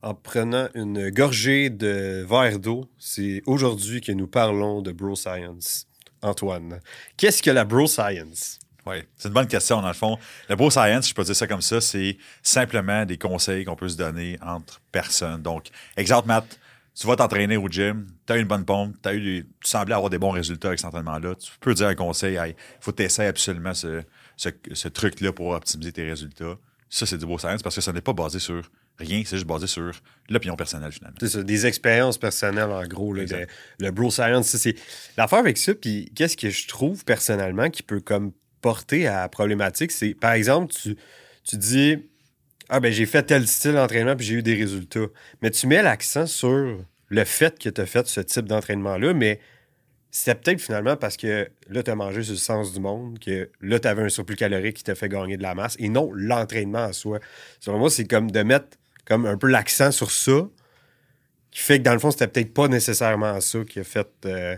En prenant une gorgée de verre d'eau, c'est aujourd'hui que nous parlons de Bro Science. Antoine, qu'est-ce que la Bro Science? Oui, c'est une bonne question, dans le fond. La Bro Science, je peux dire ça comme ça, c'est simplement des conseils qu'on peut se donner entre personnes. Donc, exemple, Matt, tu vas t'entraîner au gym, tu as une bonne pompe, eu tu semblais avoir des bons résultats avec cet entraînement-là. Tu peux dire un conseil, il faut t'essayer absolument ce, ce, truc-là pour optimiser tes résultats. Ça, c'est du Bro Science parce que ça n'est pas basé sur Rien, c'est juste basé sur l'opinion personnelle, finalement. C'est ça, des expériences personnelles, en gros. le bro science, c'est l'affaire avec ça. Puis qu'est-ce que je trouve personnellement qui peut comme porter à problématique, c'est par exemple, tu, tu dis Ah, ben j'ai fait tel style d'entraînement puis j'ai eu des résultats. Mais tu mets l'accent sur le fait que tu as fait ce type d'entraînement-là, mais c'est peut-être finalement parce que là, tu as mangé sur le sens du monde, que là, tu avais un surplus calorique qui t'a fait gagner de la masse, et non l'entraînement en soi. Selon moi, c'est comme de mettre comme un peu l'accent sur ça, qui fait que dans le fond, c'était peut-être pas nécessairement ça qui a fait. Euh,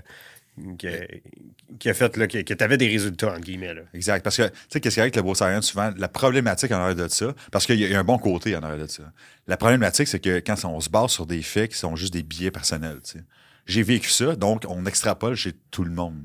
qui, a, fait là, que, tu avais des résultats, entre guillemets. Exact. Parce que, tu sais, qu'est-ce qu'il y a avec le beau science, souvent, la problématique en arrière de ça, parce qu'il y, a un bon côté en arrière de ça. La problématique, c'est que quand on se base sur des faits qui sont juste des billets personnels, tu sais. J'ai vécu ça, donc on extrapole chez tout le monde.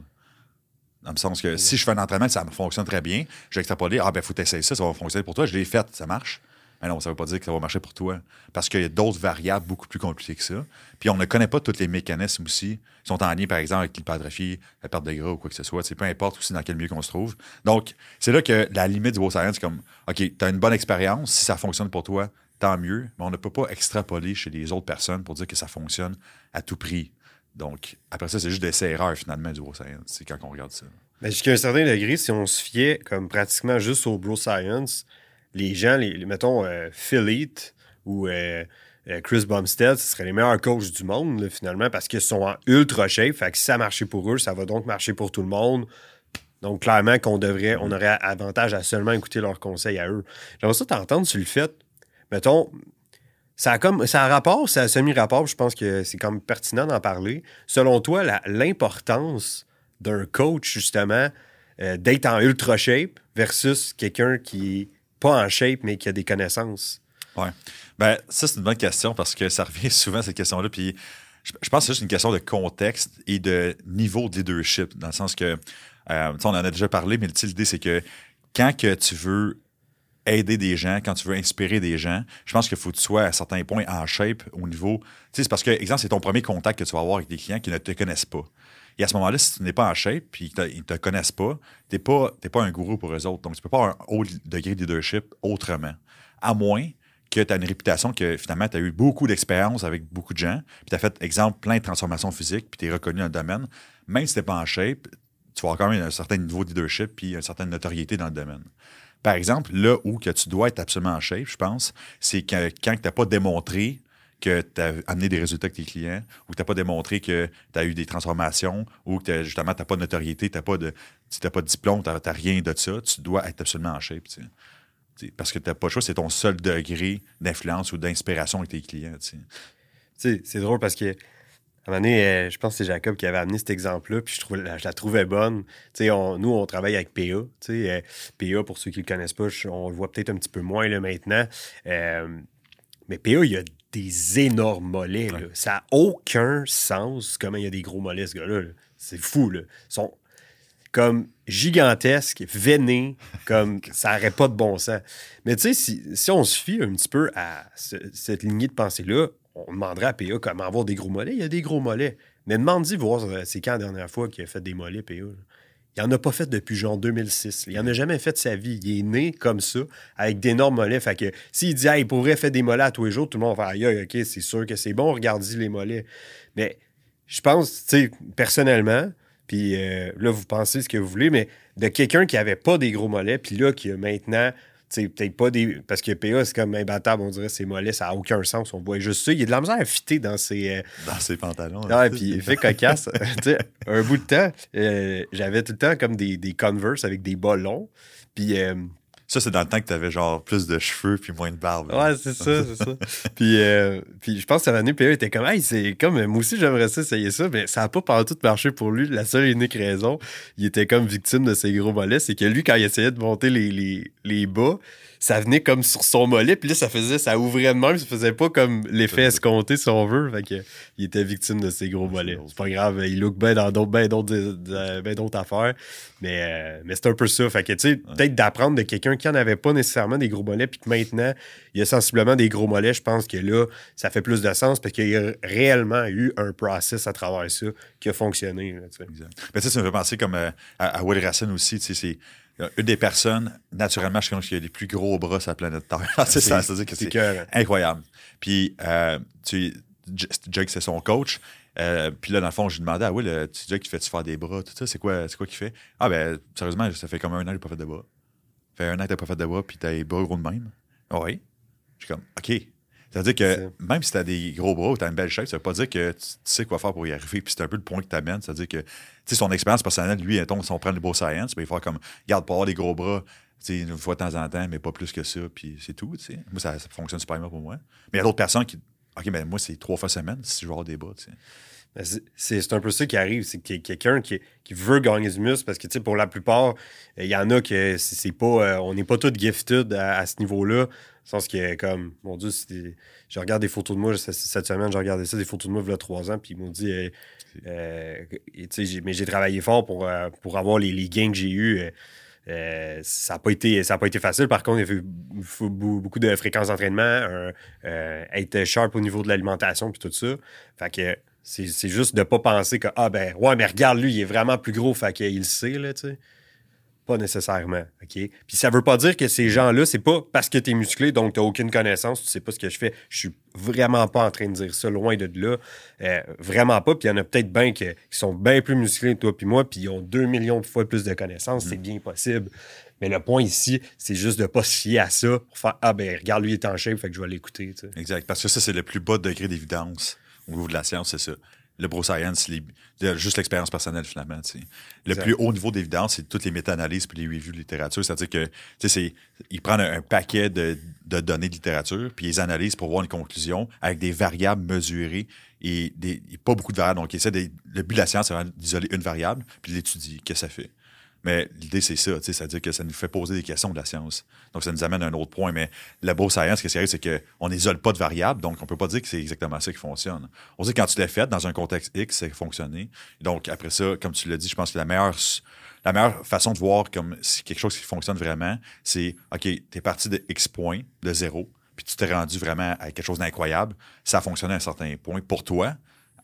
Dans le sens que si je fais un entraînement, ça fonctionne très bien, j'ai extrapolé, ah ben, faut essayer ça, ça va fonctionner pour toi, je l'ai fait, ça marche. Mais non, ça ne veut pas dire que ça va marcher pour toi. Parce qu'il y a d'autres variables beaucoup plus compliquées que ça. Puis on ne connaît pas tous les mécanismes aussi qui sont en lien, par exemple, avec l'hypertrophie, la perte de gras ou quoi que ce soit. C'est peu importe aussi dans quel milieu qu'on se trouve. Donc, c'est là que la limite du beau science, c'est comme OK, tu as une bonne expérience. Si ça fonctionne pour toi, tant mieux. Mais on ne peut pas extrapoler chez les autres personnes pour dire que ça fonctionne à tout prix. Donc, après ça, c'est juste des erreurs finalement du beau science. C'est quand on regarde ça. Mais jusqu'à un certain degré, si on se fiait comme pratiquement juste au bro science, les gens, les, mettons, euh, Philite ou euh, euh, Chris Bumstead, ce seraient les meilleurs coachs du monde, finalement, parce qu'ils sont en ultra shape. Fait que si ça marché pour eux, ça va donc marcher pour tout le monde. Donc, clairement, qu'on devrait, on aurait avantage à seulement écouter leurs conseils à eux. J'aimerais ça t'entendre sur le fait, mettons, ça a comme ça rapport, ça a semi-rapport, je pense que c'est comme pertinent d'en parler. Selon toi, l'importance d'un coach, justement, d'être en ultra shape versus quelqu'un qui pas en shape, mais qui a des connaissances? Oui. Ben, ça, c'est une bonne question parce que ça revient souvent, cette question-là. Puis je, pense que c'est juste une question de contexte et de niveau de leadership, dans le sens que, euh, on en a déjà parlé, mais l'idée, c'est que quand que tu veux aider des gens, quand tu veux inspirer des gens, je pense qu'il faut que tu sois à certains points en shape au niveau. C'est parce que, exemple, c'est ton premier contact que tu vas avoir avec des clients qui ne te connaissent pas. Et à ce moment-là, si tu n'es pas en shape puis qu'ils ne te connaissent pas, tu n'es pas, un gourou pour eux autres. Donc, tu ne peux pas avoir un haut degré de leadership autrement. À moins que tu as une réputation que finalement, tu as eu beaucoup d'expérience avec beaucoup de gens, puis tu as fait, exemple, plein de transformations physiques, puis tu es reconnu dans le domaine. Même si tu n'es pas en shape, tu vas avoir quand même un certain niveau de leadership puis une certaine notoriété dans le domaine. Par exemple, là où que tu dois être absolument en shape, je pense, c'est quand tu n'as pas démontré que tu as amené des résultats avec tes clients ou que tu n'as pas démontré que tu as eu des transformations ou que justement tu n'as pas de notoriété, tu n'as pas, de, pas diplôme, tu n'as rien de ça, tu dois être absolument en shape. Parce que tu n'as pas le choix, c'est ton seul degré d'influence ou d'inspiration avec tes clients. C'est drôle parce que un moment donné, euh, je pense que c'est Jacob qui avait amené cet exemple-là, puis je, trouvais, je la trouvais bonne. On, nous, on travaille avec PA. Euh, PA, pour ceux qui ne le connaissent pas, on le voit peut-être un petit peu moins là, maintenant. Euh, mais PA, il y a des énormes mollets. Ça n'a aucun sens comment il y a des gros mollets, ce gars-là. c'est fou. Là. Ils sont comme gigantesques, veinés, comme ça n'aurait pas de bon sens. Mais tu sais, si, on se fie un petit peu à cette lignée de pensée-là, on demanderait à PA comment avoir des gros mollets. Il y a des gros mollets. Mais demande-y voir, euh, c'est quand la dernière fois qu'il a fait des mollets, PA. Il n'en a pas fait depuis genre 2006. Il n'en a jamais fait de sa vie. Il est né comme ça, avec d'énormes mollets. Fait que s'il dit, il pourrait faire des mollets à tous les jours, tout le monde va faire, OK, c'est sûr que c'est bon, regardez les mollets. Mais je pense, tu sais, personnellement, puis euh, là, vous pensez ce que vous voulez, mais de quelqu'un qui n'avait pas des gros mollets, puis là, qui a maintenant peut-être pas des. Parce que PA, c'est comme imbattable, on dirait, ses mollets, ça n'a aucun sens. On voit juste ça. Il y a de la misère à fitter dans ses. Euh, dans ses pantalons. Ouais, puis il fait cocasse. un bout de temps, euh, j'avais tout le temps comme des, des Converse avec des ballons. Puis. Euh, ça, c'est dans le temps que tu avais genre plus de cheveux puis moins de barbe. Ouais, c'est ça, c'est ça. puis, euh, puis je pense que année, PA était comme, hey, c'est comme, moi aussi, j'aimerais ça essayer ça, mais ça n'a pas par tout marché pour lui. La seule et unique raison, il était comme victime de ses gros mollets, c'est que lui, quand il essayait de monter les, les, les bas, ça venait comme sur son mollet, puis là, ça faisait, ça ouvrait de même, ça faisait pas comme l'effet escompté, si on veut. Fait que, il était victime de ses gros mollets. C'est pas grave, il look bien dans d'autres, ben d'autres, ben d'autres affaires. Mais, euh, mais c'est un peu ça. Fait que, tu sais, peut-être d'apprendre de quelqu'un qui en avait pas nécessairement des gros mollets, puis que maintenant, il a sensiblement des gros mollets, je pense que là, ça fait plus de sens parce qu'il y a réellement eu un process à travers ça qui a fonctionné. Là, exact. Mais ça, ça me fait penser comme euh, à, à Will Racine aussi, tu sais, c'est une des personnes, naturellement, je pense qu'il y a les plus gros bras sur la planète Terre. c'est ça, c'est-à-dire que c'est incroyable. Puis, euh, tu Jake, c'est son coach. Euh, puis là, dans le fond, je lui demandais, ah oui, le, tu Jake, tu fais-tu faire des bras, tout ça, c'est quoi, c'est quoi qu'il fait? Ah ben, sérieusement, ça fait comme un an que j'ai pas fait de bras. Ça fait un an que t'as pas fait de bras, puis t'as les bras gros de même. Ah oui? Je suis comme, OK. C'est-à-dire que même si tu as des gros bras ou tu as une belle shape, ça veut pas dire que tu, sais quoi faire pour y arriver. Puis c'est un peu le point que tu amènes. C'est-à-dire que son expérience personnelle, lui, si on prend le beau science, ben, il faut comme, garde, pour avoir des gros bras, une fois de temps en temps, mais pas plus que ça, puis c'est tout. Moi, ça, fonctionne super bien pour moi. Mais il y a d'autres personnes qui, OK, mais moi, c'est trois fois semaine si je veux avoir des bras. Ben, c'est un peu ça qui arrive. C'est qu'il y a quelqu'un qui, qui, veut gagner du muscle parce que, pour la plupart, il y en a que c'est pas. Euh, on n'est pas tous gifted à, ce niveau-là. Sens que, comme, mon Dieu, je regarde des photos de moi cette semaine, j'ai regardé ça, des photos de moi il y a trois ans, puis ils m'ont dit, euh, euh, mais j'ai travaillé fort pour, pour avoir les, les gains que j'ai eus. ça n'a pas, été, pas été facile. Par contre, il y a eu beaucoup de fréquences d'entraînement, être sharp au niveau de l'alimentation puis tout ça. Fait que c'est juste de pas penser que, ah ben, ouais, mais regarde, lui, il est vraiment plus gros, fait qu'il le sait, là, tu sais. Pas nécessairement, OK? Puis ça veut pas dire que ces gens-là, c'est pas parce que tu es musclé, donc tu aucune connaissance, tu sais pas ce que je fais. Je suis vraiment pas en train de dire ça, loin de là. Euh, vraiment pas. Puis il y en a peut-être bien qui, sont bien plus musclés que toi puis moi, puis ils ont deux millions de fois plus de connaissances, c'est mm. bien possible. Mais le point ici, c'est juste de pas se fier à ça pour faire Ah ben regarde, lui il est en shape, fait que je vais l'écouter. Exact. Parce que ça, c'est le plus bas degré d'évidence au niveau de la science, c'est ça. Le bro science, juste l'expérience personnelle, finalement. Le plus haut niveau d'évidence, c'est toutes les méta-analyses et les reviews de littérature. C'est-à-dire que c'est, ils prennent un, paquet de, données de littérature, puis ils analysent pour voir une conclusion avec des variables mesurées et, des, pas beaucoup de variables. Donc, le but de la science, c'est d'isoler une variable, puis d'étudier qu'est-ce que ça fait? Mais l'idée, c'est ça, c'est-à-dire que ça nous fait poser des questions de la science. Donc, ça nous amène à un autre point. Mais la science, ce qui arrive, c'est qu'on n'isole pas de variables, donc on ne peut pas dire que c'est exactement ça qui fonctionne. On dit que quand tu l'as fait dans un contexte X, a fonctionné. Donc, après ça, comme tu l'as dit, je pense que la meilleure, la meilleure façon de voir comme si quelque chose qui fonctionne vraiment, c'est OK, tu es parti de X points, de zéro, puis tu t'es rendu vraiment à quelque chose d'incroyable. Ça a fonctionné à un certain point pour toi.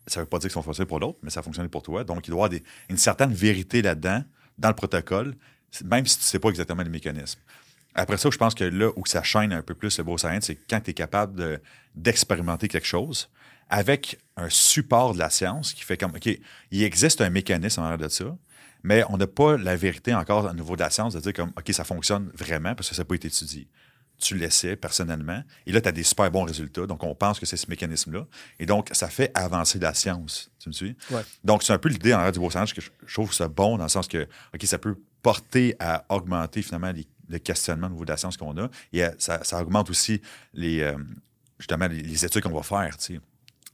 Ça ne veut pas dire que ça fonctionné pour l'autre, mais ça a fonctionné pour toi. Donc, il doit y avoir une certaine vérité là-dedans dans le protocole, même si tu ne sais pas exactement le mécanisme. Après ça, je pense que là où ça chaîne un peu plus le beau science, c'est quand tu es capable d'expérimenter quelque chose avec un support de la science qui fait comme, OK, il existe un mécanisme en arrière de ça, mais on n'a pas la vérité encore au niveau de la science de dire comme, OK, ça fonctionne vraiment parce que ça n'a pas été étudié tu l'essaies personnellement. Et là, tu as des super bons résultats. Donc, on pense que c'est ce mécanisme-là. Et donc, ça fait avancer la science. Tu me suis? Donc, c'est un peu l'idée en arrière du beau science que je, trouve ça bon dans le sens que, OK, ça peut porter à augmenter finalement le questionnement au niveau de la science qu'on a. Et euh, ça, augmente aussi les, euh, justement les, études qu'on va faire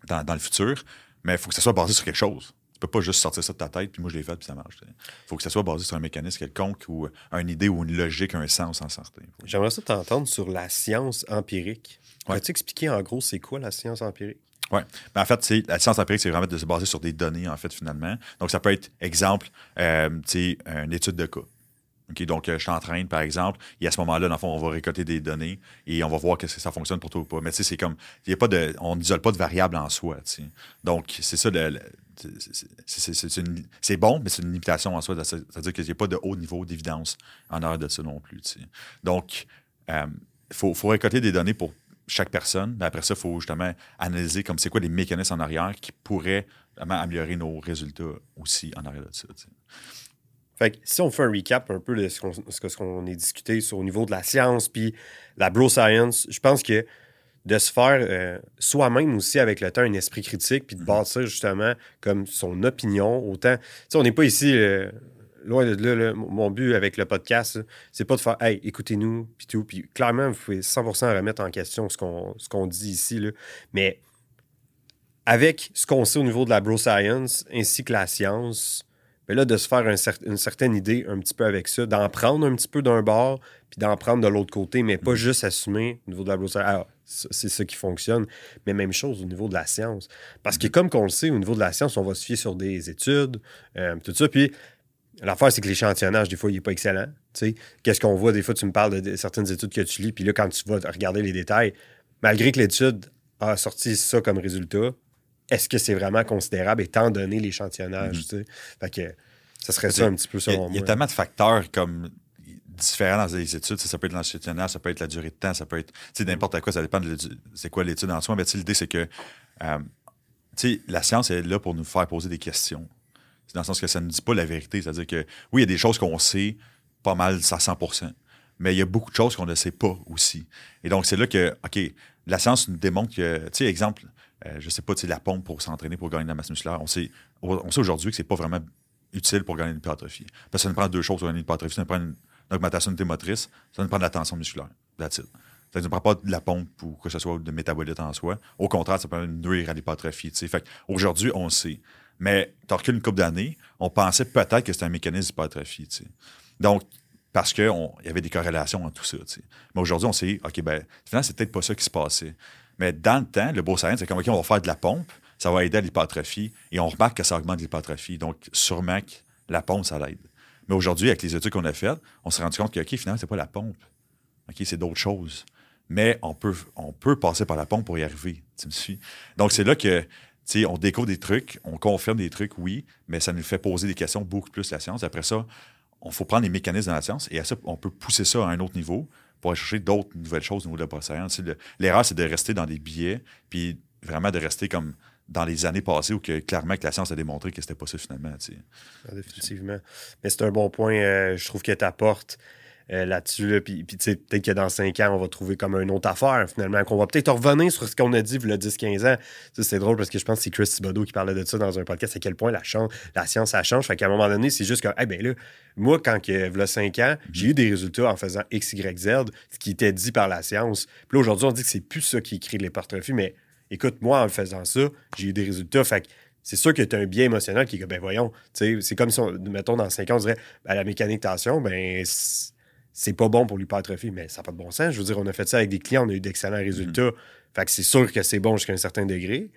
dans, dans le futur. Mais il faut que ça soit basé sur quelque chose. Tu peux pas juste sortir ça de ta tête, puis moi je l'ai fait, puis ça marche. Il faut que ça soit basé sur un mécanisme quelconque ou une idée ou une logique, un sens en santé. J'aimerais ça t'entendre sur la science empirique. Ouais. Peux-tu expliquer en gros c'est quoi la science empirique? Oui. Ben, en fait, la science empirique, c'est vraiment de se baser sur des données, en fait, finalement. Donc, ça peut être, exemple, euh, une étude de cas. Donc, euh, je t'entraîne, par exemple, et à ce moment-là, dans le fond, on va récolter des données et on va voir que ça fonctionne pour toi ou pas. Mais tu sais, c'est comme, y a pas de, on n'isole pas de variables en soi. Donc, c'est ça c'est bon, mais c'est une limitation en soi. C'est-à-dire qu'il n'y a pas de haut niveau d'évidence en arrière de ça non plus. Donc, il euh, faut, récolter des données pour chaque personne. après ça, il faut justement analyser comme c'est quoi les mécanismes en arrière qui pourraient améliorer nos résultats aussi en arrière de ça. Fait si on fait un recap un peu de ce qu'on qu a discuté sur, au niveau de la science puis la bro science, je pense que de se faire euh, soi-même aussi avec le temps un esprit critique, puis de mhm. bâtir justement comme son opinion. Autant, tu sais, on n'est pas ici, euh, loin de là, mon but avec le podcast, c'est pas de faire, hey, écoutez-nous, puis tout. Puis clairement, vous pouvez 100% remettre en question ce qu'on dit ici, là. mais avec ce qu'on sait au niveau de la bro science ainsi que la science, Mais là, de se faire une certaine idée un petit peu avec ça, d'en prendre un petit peu d'un bord, puis d'en prendre de l'autre côté, mais pas mm. juste assumer au niveau de la brosse Alors, c'est ça qui fonctionne. Mais même chose au niveau de la science. Parce que, mm. comme qu'on le sait, au niveau de la science, on va se fier sur des études, euh, tout ça. Puis, l'affaire, c'est que l'échantillonnage, des fois, il n'est pas excellent. Qu'est-ce qu'on voit? Des fois, tu me parles de, certaines études que tu lis, puis là, quand tu vas regarder les détails, malgré que l'étude a sorti ça comme résultat, est-ce que c'est vraiment considérable étant donné l'échantillonnage? Mm-hmm. Fait que ça serait ça un petit peu selon moi. Il y a tellement de facteurs comme différents dans les études. Ça, peut être l'échantillonnage, ça peut être la durée de temps, ça peut être n'importe quoi, ça dépend de c'est quoi l'étude en soi. Mais l'idée, c'est que euh, la science est là pour nous faire poser des questions. C'est dans le sens que ça ne dit pas la vérité. C'est-à-dire que oui, il y a des choses qu'on sait pas mal à 100% mais il y a beaucoup de choses qu'on ne sait pas aussi. Et donc, c'est là que, OK, la science nous démontre que, tu sais, exemple, euh, je sais pas, tu sais, la pompe pour s'entraîner, pour gagner de la masse musculaire, on sait, on sait aujourd'hui que c'est pas vraiment utile pour gagner une hypertrophie. Parce que ça nous prend deux choses pour gagner une hypertrophie. Ça nous prend une, augmentation de motrice, ça nous prend de la tension musculaire. That's. Ça ne prend pas de la pompe ou que ce soit de métabolite en soi. Au contraire, ça peut nuire à l'hypertrophie. Aujourd'hui, on sait. Mais tu as une couple d'années, on pensait peut-être que c'était un mécanisme d'hypertrophie. Donc, parce qu'il y avait des corrélations entre tout ça. Mais aujourd'hui, on s'est OK, ben, finalement, c'est peut-être pas ça qui se passait. Mais dans le temps, le beau science, c'est comme, OK, on va faire de la pompe, ça va aider à l'hypertrophie, et on remarque que ça augmente l'hypertrophie. Donc, sûrement que la pompe, ça l'aide. Mais aujourd'hui, avec les études qu'on a faites, on s'est rendu compte que, OK, finalement, c'est pas la pompe. OK, c'est d'autres choses. Mais on peut, on passer par la pompe pour y arriver. Tu me suis? Donc, c'est là que, tu on découvre des trucs, on confirme des trucs, oui, mais ça nous fait poser des questions beaucoup plus la science. Après ça, on faut prendre les mécanismes dans la science et à ça, on peut pousser ça à un autre niveau pour aller chercher d'autres nouvelles choses au niveau de la science. L'erreur, c'est de rester dans des billets, puis vraiment de rester comme dans les années passées où clairement que la science a démontré que c'était pas ça finalement. Ah, définitivement. Mais c'est un bon point, euh, je trouve, que tu apportes. Euh, là-dessus. Puis, peut-être que dans cinq ans, on va trouver comme une autre affaire, finalement, qu'on va peut-être revenir sur ce qu'on a dit il y a 10-15 ans. C'est drôle parce que je pense que c'est Chris Thibodeau qui parlait de ça dans un podcast, à quel point la, la science, ça change. Fait qu'à un moment donné, c'est juste que, eh là, moi, quand il y a 5 ans, j'ai eu des résultats en faisant X, Y, Z, ce qui était dit par la science. Puis là, aujourd'hui, on dit que c'est plus ça qui crée l'hypertrophie, mais écoute, moi, en faisant ça, j'ai eu des résultats. Fait que c'est sûr que tu as un biais émotionnel qui est ben voyons, c'est comme si, mettons, dans 5 ans, on dirait, ben, la mécanique tension, ben c'est pas bon pour l'hypertrophie, mais ça n'a pas de bon sens. Je veux dire, on a fait ça avec des clients, on a eu d'excellents résultats. Mm-hmm. Fait que c'est sûr que c'est bon jusqu'à un certain degré.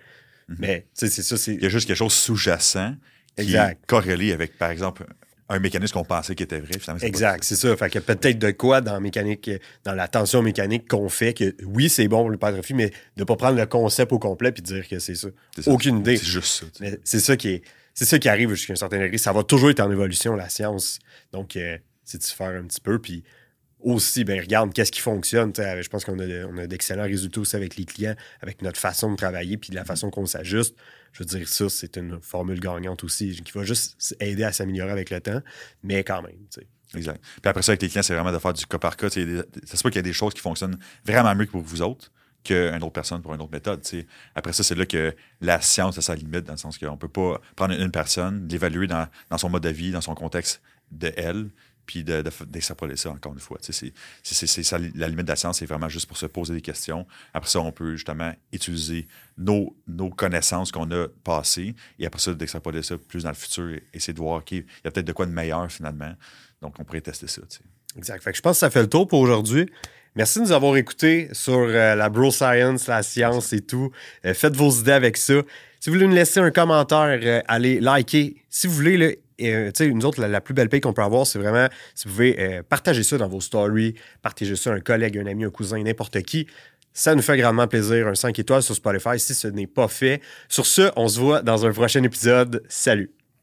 Mm-hmm. Mais, tu sais, c'est ça. Il y a juste quelque chose sous-jacent qui est corrélé avec, par exemple, un mécanisme qu'on pensait qui était vrai. exact, c'est ça. Fait que peut-être de quoi dans mécanique, dans la tension mécanique qu'on fait que oui, c'est bon pour l'hypertrophie, mais de ne pas prendre le concept au complet et de dire que c'est ça. Aucune idée. C'est juste ça. C'est ça qui est. C'est ça qui arrive jusqu'à un certain degré. Ça va toujours être en évolution, la science. Donc, euh, de se faire un petit peu. Puis aussi, ben regarde, qu'est-ce qui fonctionne. Je pense qu'on a, on a d'excellents résultats aussi avec les clients, avec notre façon de travailler, puis la façon qu'on s'ajuste. Je veux dire, ça, c'est une formule gagnante aussi, qui va juste aider à s'améliorer avec le temps, mais quand même. Exact. Puis après ça, avec les clients, c'est vraiment de faire du cas par cas. Ça se peut qu'il y a des choses qui fonctionnent vraiment mieux que pour vous autres qu'une autre personne pour une autre méthode. Après ça, c'est là que la science a sa limite, dans le sens qu'on ne peut pas prendre une personne, l'évaluer dans, dans, son mode de vie, dans son contexte de elle, puis d'extrapoler ça encore une fois. C'est, la limite de la science, c'est vraiment juste pour se poser des questions. Après ça, on peut justement utiliser nos, connaissances qu'on a passées et après ça, d'extrapoler ça plus dans le futur et essayer de voir, OK, il y a peut-être de quoi de meilleur finalement. Donc, on pourrait tester ça. Exact. Fait que je pense que ça fait le tour pour aujourd'hui. Merci de nous avoir écoutés sur euh, la bro science, la science et tout. Euh, faites vos idées avec ça. Si vous voulez nous laisser un commentaire, euh, allez liker. Si vous voulez, là, euh, nous autres, la, plus belle paye qu'on peut avoir, c'est vraiment si vous pouvez euh, partager ça dans vos stories, partager ça à un collègue, un ami, un cousin, n'importe qui. Ça nous fait grandement plaisir. Un 5 étoiles sur Spotify si ce n'est pas fait. Sur ce, on se voit dans un prochain épisode. Salut!